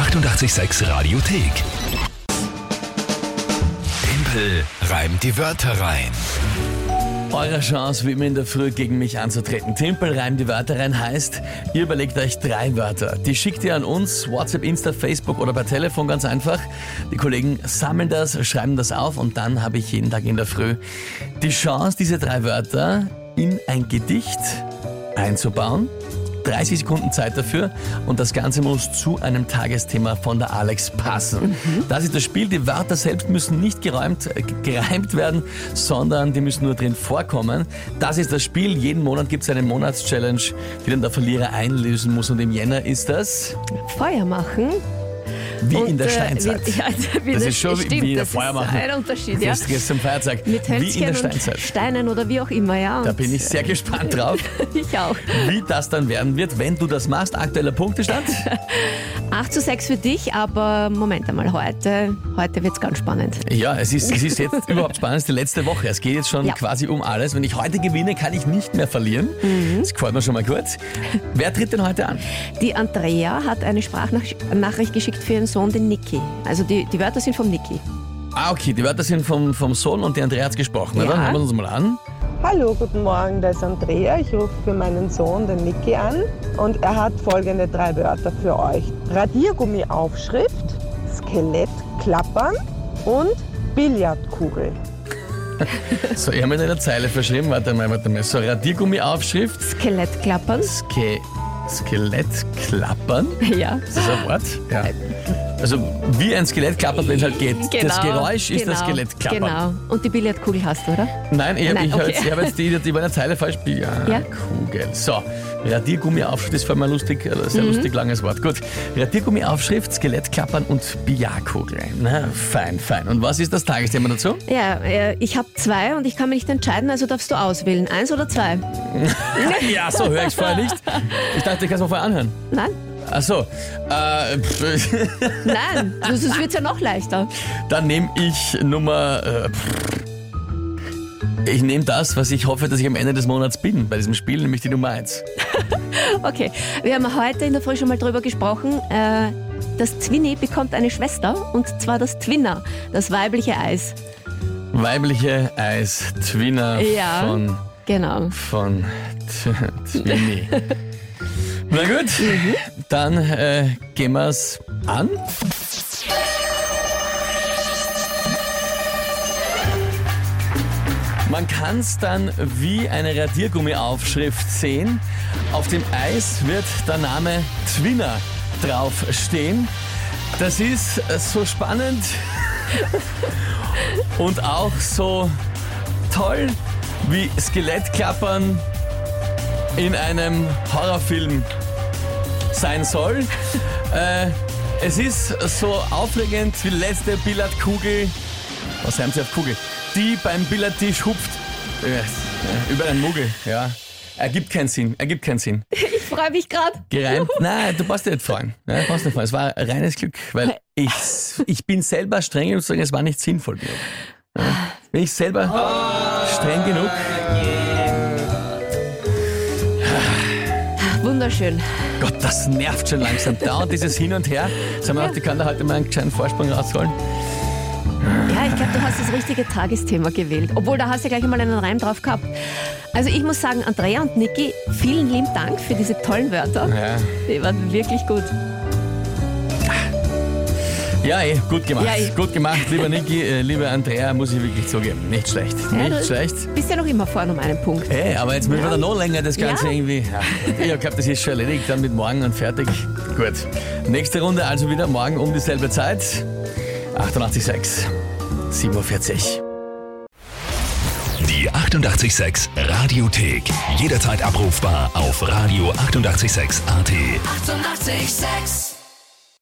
886 Radiothek. Tempel reimt die Wörter rein. Eure Chance, wie immer in der Früh gegen mich anzutreten. Timpel reimt die Wörter rein heißt, ihr überlegt euch drei Wörter. Die schickt ihr an uns, WhatsApp, Insta, Facebook oder per Telefon ganz einfach. Die Kollegen sammeln das, schreiben das auf und dann habe ich jeden Tag in der Früh die Chance, diese drei Wörter in ein Gedicht einzubauen. 30 Sekunden Zeit dafür und das Ganze muss zu einem Tagesthema von der Alex passen. Das ist das Spiel. Die Wörter selbst müssen nicht geräumt, äh, gereimt werden, sondern die müssen nur drin vorkommen. Das ist das Spiel. Jeden Monat gibt es eine Monatschallenge, die dann der Verlierer einlösen muss und im Jänner ist das Feuer machen. Wie Und, in der äh, Steinzeit. Wie, ja, wie Das das ist schon wie- stimmt, wie der das Feuer ist machen. ein Unterschied, ja. Zum Feiertag. Mit wie in Hölzchen der Steinzeit. Steinen oder wie auch immer, ja. Da bin ich sehr gespannt drauf, ich auch. wie das dann werden wird, wenn du das machst. Aktueller Punktestand? 8 zu 6 für dich, aber Moment einmal, heute, heute wird es ganz spannend. Ja, es ist, es ist jetzt überhaupt spannend, es ist die letzte Woche. Es geht jetzt schon Ja. quasi um alles. Wenn ich heute gewinne, kann ich nicht mehr verlieren. Mhm. Das gefällt mir schon mal gut. Wer tritt denn heute an? Die Andrea hat eine Sprachnachricht geschickt für ihren Sohn, den Niki. Also die, die Wörter sind vom Niki. Ah, okay, die Wörter sind vom, vom Sohn und die Andrea hat gesprochen. Ja. dann hören wir uns mal an. Hallo, guten Morgen, da ist Andrea. Ich rufe für meinen Sohn, den Niki, an und er hat folgende drei Wörter für euch. Radiergummi-Aufschrift, Skelett klappern und Billardkugel. So, ich habe mir in einer Zeile verschrieben. Warte mal, warte mal. So, Radiergummi-Aufschrift, Skelettklappern. Ske Skelett klappern. Ja. Ist das ein Wort? Ja. Also, wie ein Skelett klappert, wenn es halt geht. das Geräusch ist das Skelett klappern. Genau. Und die Billardkugel hast du, oder? Nein, ich habe okay. hab jetzt die, die war eine Zeile falsch. Ja, Ja. Kugel. So, Radiergummi-Aufschrift ist vor allem ein lustig, äh, Mhm. sehr lustig langes Wort. Gut, Radiergummi-Aufschrift, Skelettklappern und Bijakugel. Na, fein, fein. Und was ist das Tagesthema dazu? Ja, äh, ich habe zwei und ich kann mich nicht entscheiden, also darfst du auswählen. Eins oder zwei? ja, so höre ich es vorher nicht. Ich dachte, ich kann es mal vorher anhören. Nein? Ach so, äh, Nein, sonst wird es ja noch leichter. dann nehme ich Nummer... Äh, ich nehme das, was ich hoffe, dass ich am Ende des Monats bin bei diesem Spiel, nämlich die Nummer 1. Okay, wir haben heute in der Früh schon mal drüber gesprochen. Äh, das Zwinni bekommt eine Schwester und zwar das Twinner, das weibliche Eis. Weibliche Eis Twinner Ja. von Genau. von T- Twinny. Na gut, dann äh, gehen wir's an. Man kann es dann wie eine Radiergummi-Aufschrift sehen. Auf dem Eis wird der Name Twinner draufstehen. Das ist so spannend und auch so toll wie Skelettklappern in einem Horrorfilm sein soll. äh, es ist so aufregend wie die letzte Billardkugel, was haben sie auf Kugel, die beim Billardtisch hupft. Äh, äh, über einen Muggel, ja. Ergibt keinen Sinn, ergibt keinen Sinn. Ich freue mich gerade. Gereimt? Nein, du brauchst dich nicht freuen. Ja, du brauchst nicht freuen. Es war reines Glück, weil ich, ich bin selber streng genug zu sagen, es war nicht sinnvoll. Georg. Ja. Bin ich selber streng genug? Wunderschön. Gott, das nervt schon langsam. Dauernd dieses Hin und Her. Sagen wir auch, die kann da heute mal einen kleinen Vorsprung rausholen. Ja, ich glaube, du hast das richtige Tagesthema gewählt. Obwohl, da hast du ja gleich einmal einen Reim drauf gehabt. Also ich muss sagen, Andrea und Niki, vielen lieben Dank für diese tollen Wörter. Ja, Die waren wirklich gut. Ja eh, gut gemacht. Ja, eh. Gut gemacht, lieber Niki, äh, liebe Andrea, muss ich wirklich zugeben. Nicht schlecht. Ja, Nicht du schlecht. Bist ja noch immer vorne um einen Punkt. Hey, aber jetzt müssen wir dann noch länger das Ganze Ja. irgendwie. Ja, ich glaube, das ist schon erledigt, dann mit morgen und fertig. Gut. Nächste Runde also wieder morgen um dieselbe Zeit. 88,6. 47. Die 886 Radiothek. Jederzeit abrufbar auf radio886.at. 886! 886